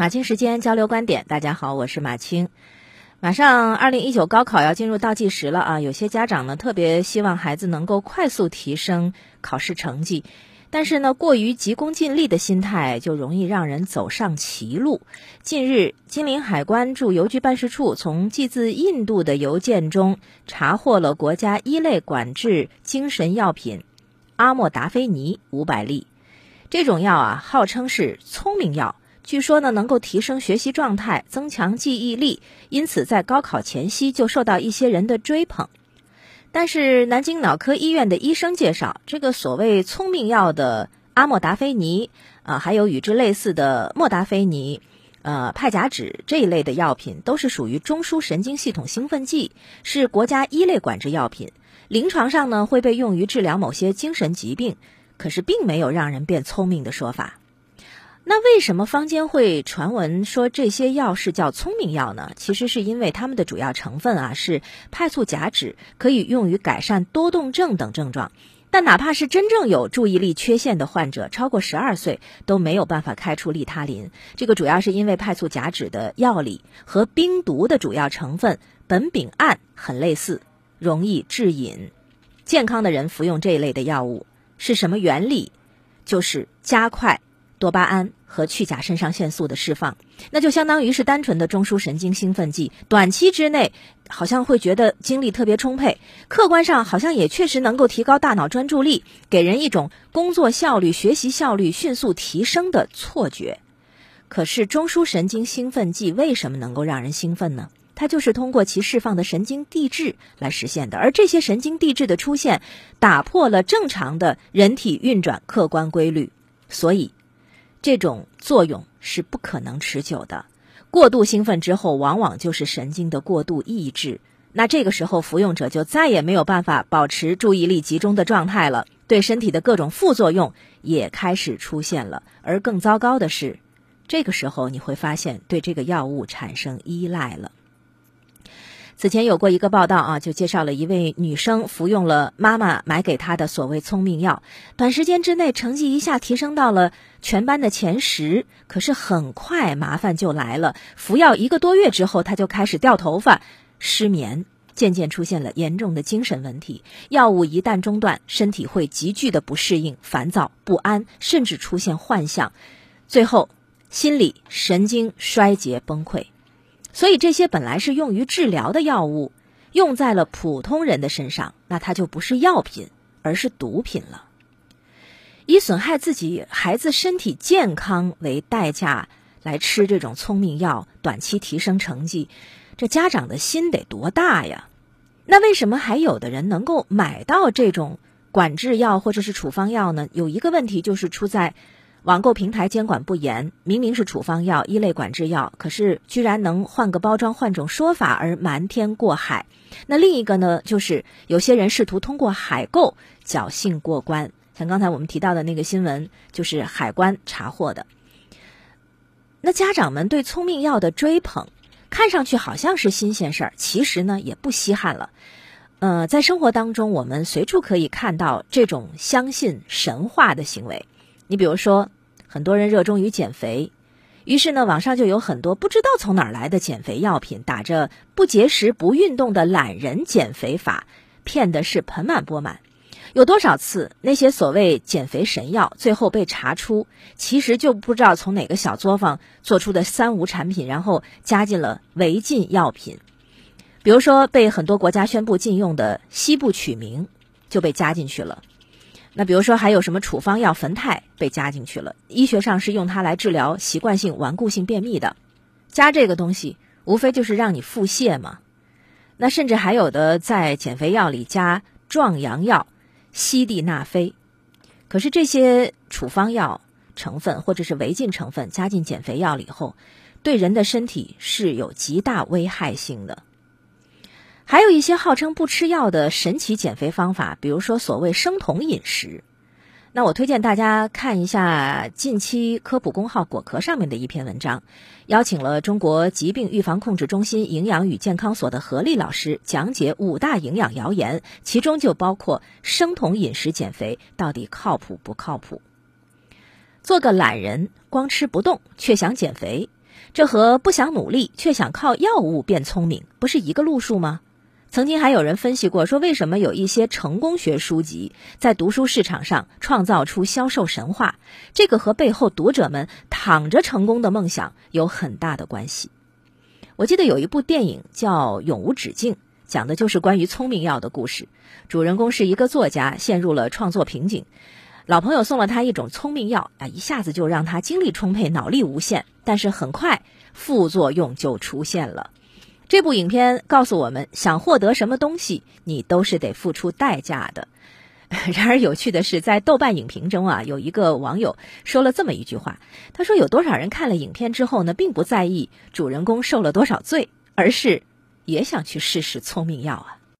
马青时间交流观点，大家好，我是马青。马上二零一九高考要进入倒计时了啊，有些家长呢特别希望孩子能够快速提升考试成绩，但是呢过于急功近利的心态就容易让人走上歧路。近日，金陵海关驻邮局办事处从寄自印度的邮件中查获了国家一类管制精神药品阿莫达菲尼五百粒，这种药啊号称是聪明药。据说呢，能够提升学习状态，增强记忆力，因此在高考前夕就受到一些人的追捧。但是南京脑科医院的医生介绍，这个所谓聪明药的阿莫达菲尼啊，还有与之类似的莫达菲尼、呃派甲酯这一类的药品，都是属于中枢神经系统兴奋剂，是国家一类管制药品。临床上呢，会被用于治疗某些精神疾病，可是并没有让人变聪明的说法。那为什么坊间会传闻说这些药是叫聪明药呢？其实是因为它们的主要成分啊是派醋甲酯，可以用于改善多动症等症状。但哪怕是真正有注意力缺陷的患者，超过十二岁都没有办法开出利他林。这个主要是因为派醋甲酯的药理和冰毒的主要成分苯丙胺很类似，容易致瘾。健康的人服用这一类的药物是什么原理？就是加快。多巴胺和去甲肾上腺素的释放，那就相当于是单纯的中枢神经兴奋剂。短期之内好像会觉得精力特别充沛，客观上好像也确实能够提高大脑专注力，给人一种工作效率、学习效率迅速提升的错觉。可是中枢神经兴奋剂为什么能够让人兴奋呢？它就是通过其释放的神经递质来实现的，而这些神经递质的出现，打破了正常的人体运转客观规律，所以。这种作用是不可能持久的，过度兴奋之后，往往就是神经的过度抑制。那这个时候，服用者就再也没有办法保持注意力集中的状态了，对身体的各种副作用也开始出现了。而更糟糕的是，这个时候你会发现对这个药物产生依赖了。此前有过一个报道啊，就介绍了一位女生服用了妈妈买给她的所谓聪明药，短时间之内成绩一下提升到了全班的前十。可是很快麻烦就来了，服药一个多月之后，她就开始掉头发、失眠，渐渐出现了严重的精神问题。药物一旦中断，身体会急剧的不适应、烦躁不安，甚至出现幻象，最后心理神经衰竭崩溃。所以这些本来是用于治疗的药物，用在了普通人的身上，那它就不是药品，而是毒品了。以损害自己孩子身体健康为代价来吃这种聪明药，短期提升成绩，这家长的心得多大呀？那为什么还有的人能够买到这种管制药或者是处方药呢？有一个问题就是出在。网购平台监管不严，明明是处方药、一类管制药，可是居然能换个包装、换种说法而瞒天过海。那另一个呢，就是有些人试图通过海购侥幸过关。像刚才我们提到的那个新闻，就是海关查获的。那家长们对聪明药的追捧，看上去好像是新鲜事儿，其实呢也不稀罕了。呃，在生活当中，我们随处可以看到这种相信神话的行为。你比如说，很多人热衷于减肥，于是呢，网上就有很多不知道从哪儿来的减肥药品，打着不节食、不运动的懒人减肥法，骗的是盆满钵满。有多少次那些所谓减肥神药，最后被查出其实就不知道从哪个小作坊做出的三无产品，然后加进了违禁药品。比如说，被很多国家宣布禁用的西部曲明就被加进去了。那比如说还有什么处方药酚酞被加进去了？医学上是用它来治疗习惯性顽固性便秘的，加这个东西无非就是让你腹泻嘛。那甚至还有的在减肥药里加壮阳药西地那非，可是这些处方药成分或者是违禁成分加进减肥药里后，对人的身体是有极大危害性的。还有一些号称不吃药的神奇减肥方法，比如说所谓生酮饮食。那我推荐大家看一下近期科普公号果壳上面的一篇文章，邀请了中国疾病预防控制中心营养与健康所的何丽老师讲解五大营养谣言，其中就包括生酮饮食减肥到底靠谱不靠谱？做个懒人，光吃不动却想减肥，这和不想努力却想靠药物变聪明，不是一个路数吗？曾经还有人分析过，说为什么有一些成功学书籍在读书市场上创造出销售神话？这个和背后读者们躺着成功的梦想有很大的关系。我记得有一部电影叫《永无止境》，讲的就是关于聪明药的故事。主人公是一个作家，陷入了创作瓶颈，老朋友送了他一种聪明药，啊，一下子就让他精力充沛、脑力无限。但是很快副作用就出现了。这部影片告诉我们，想获得什么东西，你都是得付出代价的。然而有趣的是，在豆瓣影评中啊，有一个网友说了这么一句话：他说，有多少人看了影片之后呢，并不在意主人公受了多少罪，而是也想去试试聪明药啊。